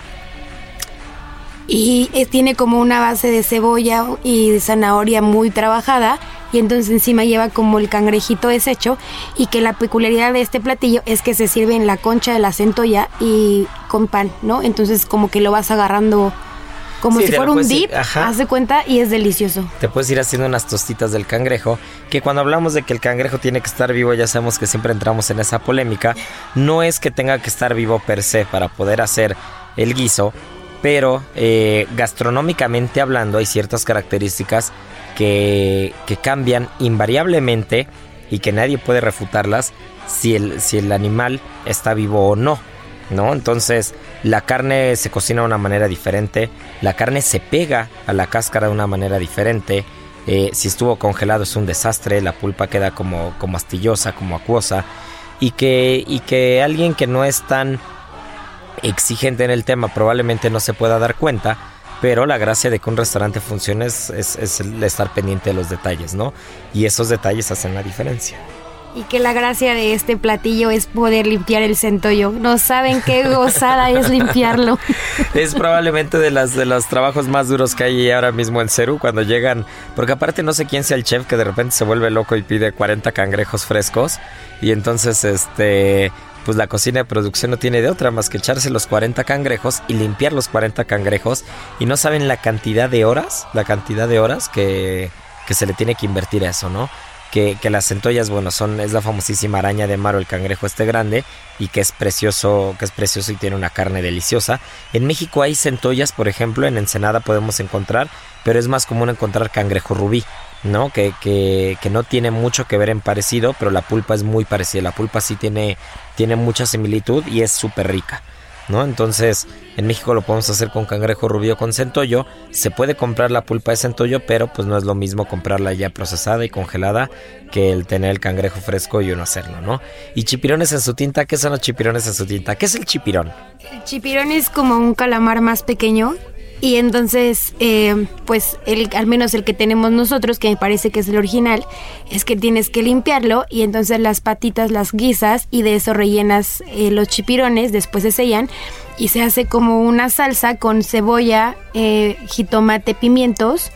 Y tiene como una base de cebolla y de zanahoria muy trabajada y entonces encima lleva como el cangrejito deshecho y que la peculiaridad de este platillo es que se sirve en la concha de la centolla y con pan, ¿no? Entonces como que lo vas agarrando como si fuera un dip, haz de cuenta y es delicioso. Te puedes ir haciendo unas tostitas del cangrejo, que cuando hablamos de que el cangrejo tiene que estar vivo, ya sabemos que siempre entramos en esa polémica. No es que tenga que estar vivo per se para poder hacer el guiso, pero eh, gastronómicamente hablando hay ciertas características que, que cambian invariablemente y que nadie puede refutarlas si el, si el animal está vivo o no. ¿no? Entonces la carne se cocina de una manera diferente, la carne se pega a la cáscara de una manera diferente. Eh, si estuvo congelado es un desastre, la pulpa queda como, como astillosa, como acuosa. Y que, y que alguien que no es tan exigente en el tema probablemente no se pueda dar cuenta, pero la gracia de que un restaurante funcione es, es, es estar pendiente de los detalles, ¿no? Y esos detalles hacen la diferencia. Y que la gracia de este platillo es poder limpiar el centollo. No saben qué gozada es limpiarlo. Es probablemente de las de los trabajos más duros que hay ahora mismo en Ceru cuando llegan, porque aparte no sé quién sea el chef que de repente se vuelve loco y pide 40 cangrejos frescos y entonces este pues la cocina de producción no tiene de otra más que echarse los 40 cangrejos y limpiar los 40 cangrejos y no saben la cantidad de horas, la cantidad de horas que, que se le tiene que invertir a eso, ¿no? Que, las centollas, bueno, son, es la famosísima araña de mar o el cangrejo este grande y que es precioso, que es precioso y tiene una carne deliciosa. En México hay centollas, por ejemplo, en Ensenada podemos encontrar, pero es más común encontrar cangrejo rubí, ¿no? Que, que, que no tiene mucho que ver en parecido, pero la pulpa es muy parecida. La pulpa sí tiene, tiene mucha similitud y es súper rica. ¿No? Entonces, en México lo podemos hacer con cangrejo rubio con centollo. Se puede comprar la pulpa de centollo, pero pues no es lo mismo comprarla ya procesada y congelada que el tener el cangrejo fresco y uno hacerlo, ¿no? Y chipirones en su tinta, ¿qué son los chipirones en su tinta? ¿Qué es el chipirón? El chipirón es como un calamar más pequeño y entonces, eh, pues el, al menos el que tenemos nosotros, que me parece que es el original, es que tienes que limpiarlo y entonces las patitas las guisas y de eso rellenas eh, los chipirones, después se sellan y se hace como una salsa con cebolla, eh, jitomate, pimientos.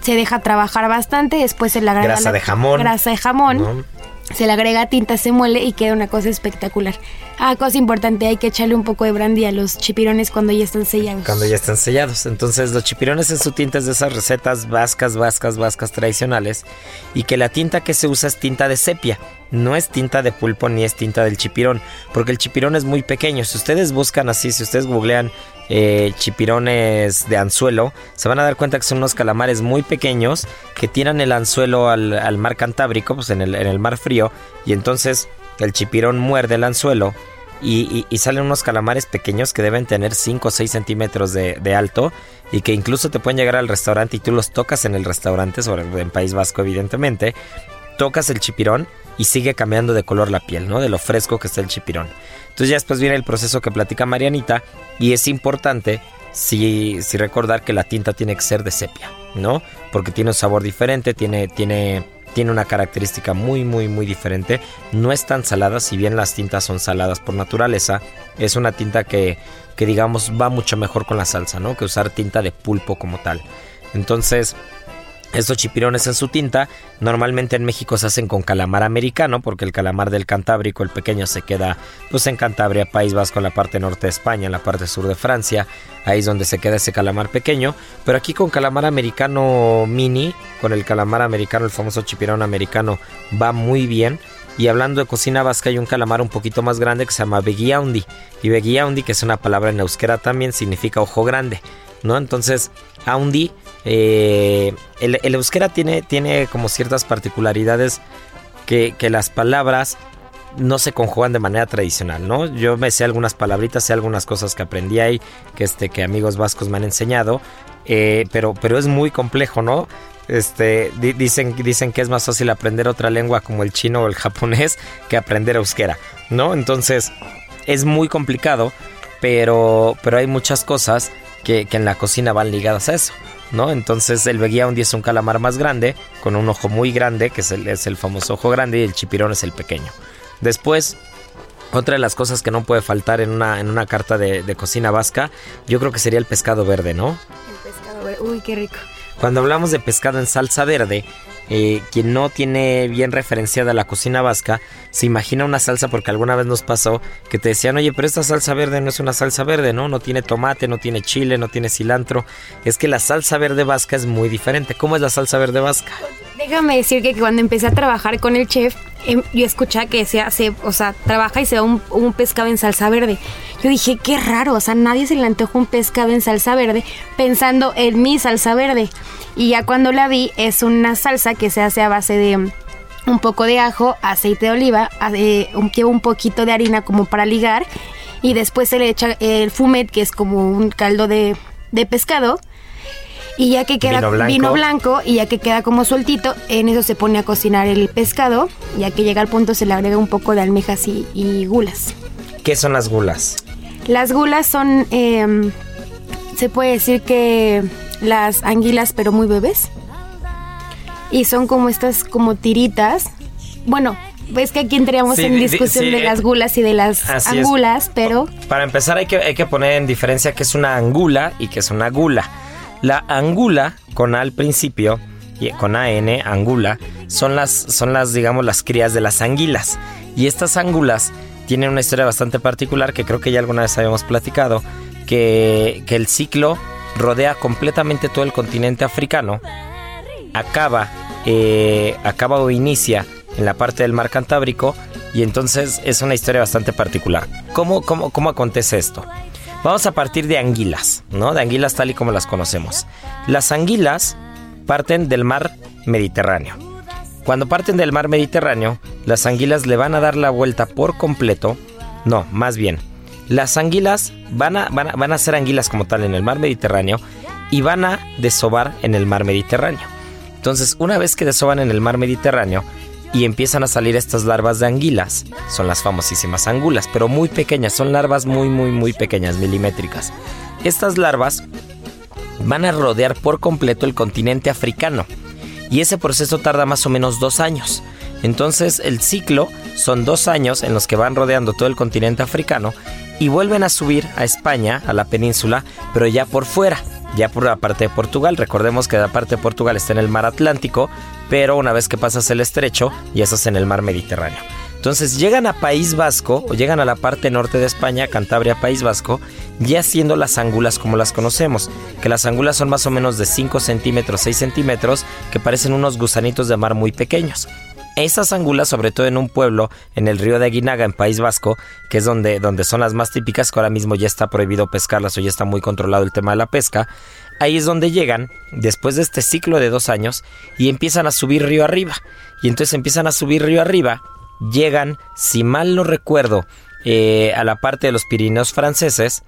Se deja trabajar bastante, después se le agrega grasa de jamón. Grasa de jamón se le agrega tinta, se muele y queda una cosa espectacular. Ah, cosa importante, hay que echarle un poco de brandy a los chipirones cuando ya están sellados. Cuando ya están sellados. Entonces, los chipirones en su tinta es de esas recetas vascas, vascas, vascas tradicionales. Y que la tinta que se usa es tinta de sepia. No es tinta de pulpo ni es tinta del chipirón. Porque el chipirón es muy pequeño. Si ustedes buscan así, si ustedes googlean eh, chipirones de anzuelo, se van a dar cuenta que son unos calamares muy pequeños que tiran el anzuelo al, mar Cantábrico, pues en el, mar frío. Y entonces el chipirón muerde el anzuelo y, salen unos calamares pequeños que deben tener 5 o 6 centímetros de, alto y que incluso te pueden llegar al restaurante y tú los tocas en el restaurante, sobre en País Vasco evidentemente, tocas el chipirón y sigue cambiando de color la piel, ¿no? De lo fresco que está el chipirón. Entonces ya después viene el proceso que platica Marianita y es importante si, recordar que la tinta tiene que ser de sepia, ¿no? Porque tiene un sabor diferente, tiene, tiene tiene una característica muy muy muy diferente. No es tan salada, si bien las tintas son saladas por naturaleza, es una tinta que, que digamos va mucho mejor con la salsa, ¿no? Que usar tinta de pulpo como tal. Entonces, estos chipirones en su tinta normalmente en México se hacen con calamar americano porque el calamar del Cantábrico, el pequeño, se queda pues en Cantabria, País Vasco, en la parte norte de España, en la parte sur de Francia, ahí es donde se queda ese calamar pequeño, pero aquí con calamar americano mini, con el calamar americano, el famoso chipirón americano, va muy bien. Y hablando de cocina vasca, hay un calamar un poquito más grande que se llama Beguiaundi. Y Beguiaundi, que es una palabra en euskera también, significa ojo grande. ¿no? Entonces, Aundi, eh, el, euskera tiene, tiene como ciertas particularidades que, las palabras no se conjugan de manera tradicional, ¿no? Yo me sé algunas palabritas, sé algunas cosas que aprendí ahí, que, este, que amigos vascos me han enseñado, eh, pero, pero es muy complejo, ¿no? Este, di, dicen, dicen que es más fácil aprender otra lengua como el chino o el japonés que aprender euskera, ¿no? Entonces, es muy complicado, pero, pero hay muchas cosas que, que, en la cocina van ligadas a eso, ¿no? Entonces el Beguiaundi es un calamar más grande, con un ojo muy grande, que es el, es el famoso ojo grande, y el chipirón es el pequeño. Después, otra de las cosas que no puede faltar en una, en una carta de, de cocina vasca, yo creo que sería el pescado verde, ¿no? El pescado verde, uy, qué rico. Cuando hablamos de pescado en salsa verde, eh, quien no tiene bien referenciada la cocina vasca, se imagina una salsa porque alguna vez nos pasó que te decían, oye, pero esta salsa verde no es una salsa verde, ¿no? No tiene tomate, no tiene chile, no tiene cilantro. Es que la salsa verde vasca es muy diferente. ¿Cómo es la salsa verde vasca? Déjame decir que cuando empecé a trabajar con el chef, yo escuchaba que se hace, o sea, trabaja y se da un, un, pescado en salsa verde. Yo dije, qué raro, o sea, nadie se le antojó un pescado en salsa verde pensando en mi salsa verde. Y ya cuando la vi, es una salsa que se hace a base de un poco de ajo, aceite de oliva, eh, lleva un poquito de harina como para ligar y después se le echa el fumet, que es como un caldo de, de pescado. Y ya que queda Vino blanco. vino blanco y ya que queda como sueltito, en eso se pone a cocinar el pescado. Ya que llega al punto se le agrega un poco de almejas y, y gulas. ¿Qué son las gulas? Las gulas son, eh, se puede decir que las anguilas pero muy bebés. Y son como estas como tiritas. Bueno, ves que aquí entraríamos Sí, en di- discusión sí, de las gulas y de las es. angulas, pero Para empezar hay que, hay que poner en diferencia qué es una angula y qué es una gula. La angula, con A al principio, y con AN, angula, son las, son las, digamos, las crías de las anguilas. Y estas angulas tienen una historia bastante particular que creo que ya alguna vez habíamos platicado, que, que el ciclo rodea completamente todo el continente africano, acaba, eh, acaba o inicia en la parte del mar Cantábrico y entonces es una historia bastante particular. ¿Cómo, cómo, cómo acontece esto? Vamos a partir de anguilas, ¿no? De anguilas tal y como las conocemos. Las anguilas parten del mar Mediterráneo. Cuando parten del mar Mediterráneo, las anguilas le van a dar la vuelta por completo. No, más bien, las anguilas van a, van a, van a ser anguilas como tal en el mar Mediterráneo y van a desovar en el mar Mediterráneo. Entonces, una vez que desovan en el mar Mediterráneo y empiezan a salir estas larvas de anguilas, son las famosísimas angulas, pero muy pequeñas, son larvas muy, muy, muy pequeñas, milimétricas. Estas larvas van a rodear por completo el continente africano y ese proceso tarda más o menos dos años. Entonces el ciclo son dos años en los que van rodeando todo el continente africano y vuelven a subir a España, a la península, pero ya por fuera, ya por la parte de Portugal. Recordemos que la parte de Portugal está en el mar Atlántico, pero una vez que pasas el estrecho, ya estás en el mar Mediterráneo. Entonces llegan a País Vasco o llegan a la parte norte de España, Cantabria, País Vasco, ya siendo las angulas como las conocemos, que las angulas son más o menos de 5 centímetros, 6 centímetros, que parecen unos gusanitos de mar muy pequeños. Esas angulas, sobre todo en un pueblo, en el río de Aguinaga, en País Vasco, que es donde, donde son las más típicas, que ahora mismo ya está prohibido pescarlas o ya está muy controlado el tema de la pesca, ahí es donde llegan, después de este ciclo de dos años, y empiezan a subir río arriba. Y entonces empiezan a subir río arriba, llegan, si mal no recuerdo, eh, a la parte de los Pirineos franceses,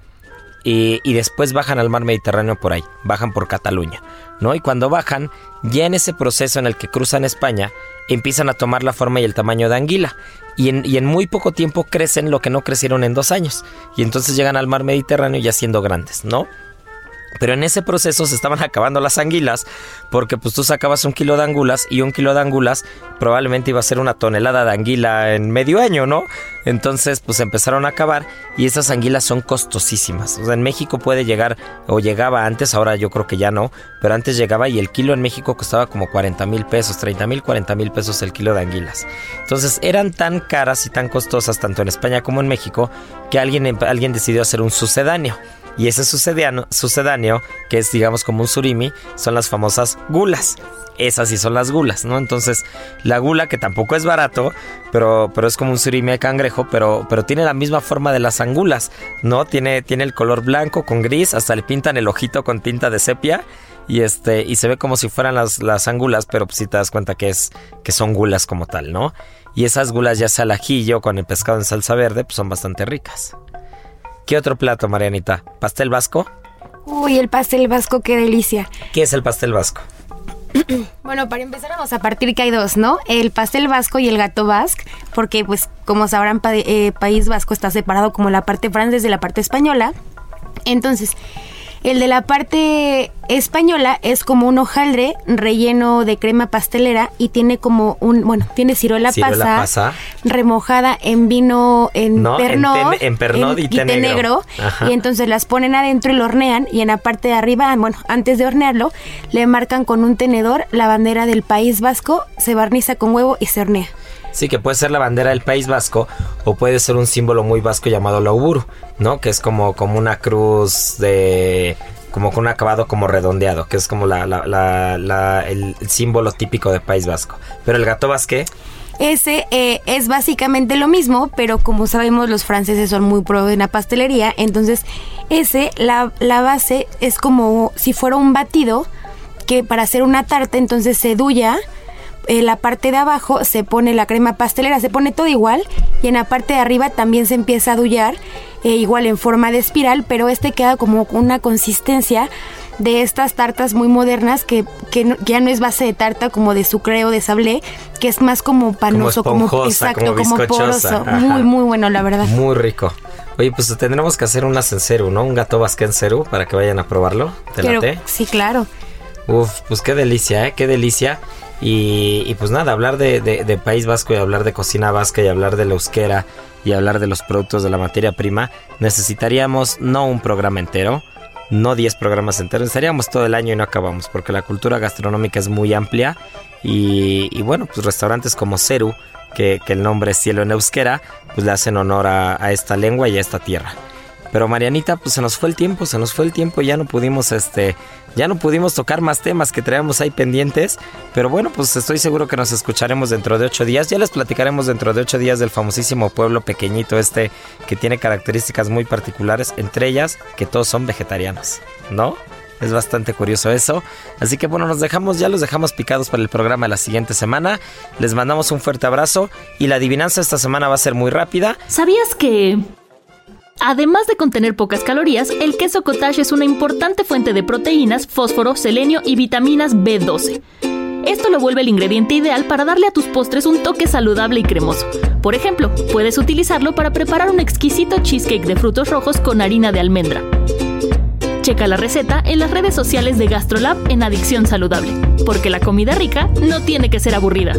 y, y, después bajan al mar Mediterráneo por ahí, bajan por Cataluña, ¿no? Y cuando bajan, ya en ese proceso en el que cruzan España, empiezan a tomar la forma y el tamaño de anguila. Y en, y en muy poco tiempo crecen lo que no crecieron en dos años. Y entonces llegan al mar Mediterráneo ya siendo grandes, ¿no? Pero en ese proceso se estaban acabando las anguilas porque pues tú sacabas un kilo de angulas y un kilo de angulas probablemente iba a ser una tonelada de anguila en medio año, ¿no? Entonces pues empezaron a acabar y esas anguilas son costosísimas. O sea, en México puede llegar o llegaba antes, ahora yo creo que ya no, pero antes llegaba y el kilo en México costaba como 40 mil pesos, 30 mil, 40 mil pesos el kilo de anguilas. Entonces eran tan caras y tan costosas tanto en España como en México que alguien, alguien decidió hacer un sucedáneo. Y ese sucedáneo, que es digamos como un surimi, son las famosas gulas. Esas sí son las gulas, ¿no? Entonces, la gula, que tampoco es barato, pero, pero es como un surimi de cangrejo, pero, pero tiene la misma forma de las angulas, ¿no? Tiene, tiene el color blanco con gris, hasta le pintan el ojito con tinta de sepia y este y se ve como si fueran las, las angulas, pero pues si te das cuenta que es que son gulas como tal, ¿no? Y esas gulas ya sea al ajillo con el pescado en salsa verde, pues son bastante ricas. ¿Qué otro plato, Marianita? ¿Pastel vasco? Uy, el pastel vasco, qué delicia. ¿Qué es el pastel vasco? bueno, para empezar vamos a partir que hay dos, ¿no? El pastel vasco y el gato vasco, porque pues como sabrán, eh, País Vasco está separado como la parte francesa de la parte española. Entonces, el de la parte española es como un hojaldre relleno de crema pastelera y tiene como un, bueno, tiene ciruela, pasa, remojada en vino, en no, pernod, en, en y, té negro. y entonces las ponen adentro y lo hornean y en la parte de arriba, bueno, antes de hornearlo, le marcan con un tenedor la bandera del País Vasco, se barniza con huevo y se hornea. Sí, que puede ser la bandera del País Vasco o puede ser un símbolo muy vasco llamado lauburu, ¿no? Que es como, como una cruz de... como con un acabado como redondeado, que es como la, la, el, símbolo típico del País Vasco. Pero el gato vasque... Ese eh, es básicamente lo mismo, pero como sabemos los franceses son muy pro de la pastelería, entonces ese, la, la base es como si fuera un batido que para hacer una tarta entonces se duya en la parte de abajo se pone la crema pastelera, se pone todo igual y en la parte de arriba también se empieza a dullar eh, igual en forma de espiral, pero este queda como una consistencia de estas tartas muy modernas que, que, ya no es base de tarta como de sucre o de sablé, que es más como panoso, como, exacto, como, poroso. Muy, muy bueno, la verdad. Muy rico. Oye, pues tendremos que hacer unas en ¿no? Un gato vasque en Ceru para que vayan a probarlo. ¿Te? Sí, claro. Uf, pues qué delicia, ¿eh? Qué delicia. Y, pues nada, hablar de, País Vasco y hablar de cocina vasca y hablar de la euskera y hablar de los productos de la materia prima, necesitaríamos no un programa entero, no 10 programas enteros, estaríamos todo el año y no acabamos, porque la cultura gastronómica es muy amplia y, bueno, pues restaurantes como Ceru, que, el nombre es cielo en euskera, pues le hacen honor a esta lengua y a esta tierra. Pero Marianita, pues se nos fue el tiempo, se nos fue el tiempo, ya no pudimos, este, ya no pudimos tocar más temas que traíamos ahí pendientes. Pero bueno, pues estoy seguro que nos escucharemos dentro de ocho días. Ya les platicaremos dentro de ocho días del famosísimo pueblo pequeñito este que tiene características muy particulares, entre ellas que todos son vegetarianos, ¿no? Es bastante curioso eso. Así que bueno, nos dejamos, ya los dejamos picados para el programa la siguiente semana. Les mandamos un fuerte abrazo y la adivinanza esta semana va a ser muy rápida. ¿Sabías que Además de contener pocas calorías, el queso cottage es una importante fuente de proteínas, fósforo, selenio y vitaminas B12. Esto lo vuelve el ingrediente ideal para darle a tus postres un toque saludable y cremoso. Por ejemplo, puedes utilizarlo para preparar un exquisito cheesecake de frutos rojos con harina de almendra. Checa la receta en las redes sociales de GastroLab en Adicción Saludable, porque la comida rica no tiene que ser aburrida.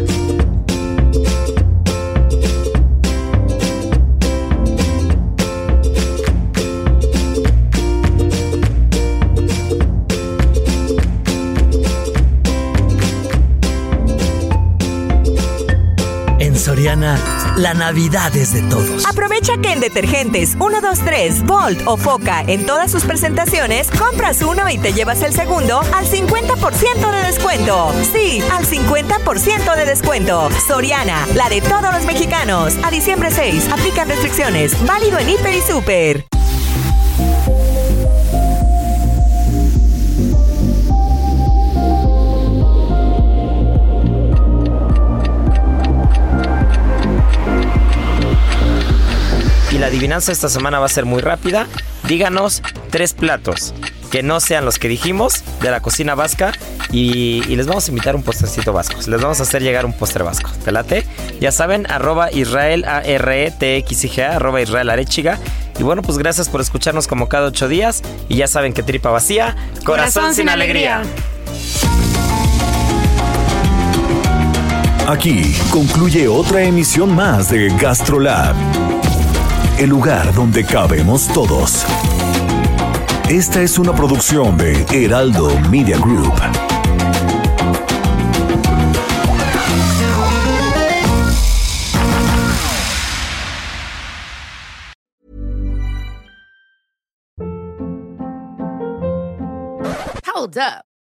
Soriana, la Navidad es de todos. Aprovecha que en detergentes 123, Volt o Foca en todas sus presentaciones, compras uno y te llevas el segundo al 50% de descuento. Sí, al 50% de descuento. Soriana, la de todos los mexicanos. A diciembre 6, aplican restricciones. Válido en Hiper y Super. Adivinanza esta semana va a ser muy rápida. Díganos tres platos que no sean los que dijimos de la cocina vasca y, les vamos a invitar un postrecito vasco. Les vamos a hacer llegar un postre vasco. ¿Te late? Ya saben, arroba Israel A R E T X I G A, arroba Israel Arechiga Y bueno, pues gracias por escucharnos como cada ocho días. Y ya saben que tripa vacía, corazón, sin, alegría. Aquí concluye otra emisión más de GastroLab, el lugar donde cabemos todos. Esta es una producción de Heraldo Media Group. Hold up.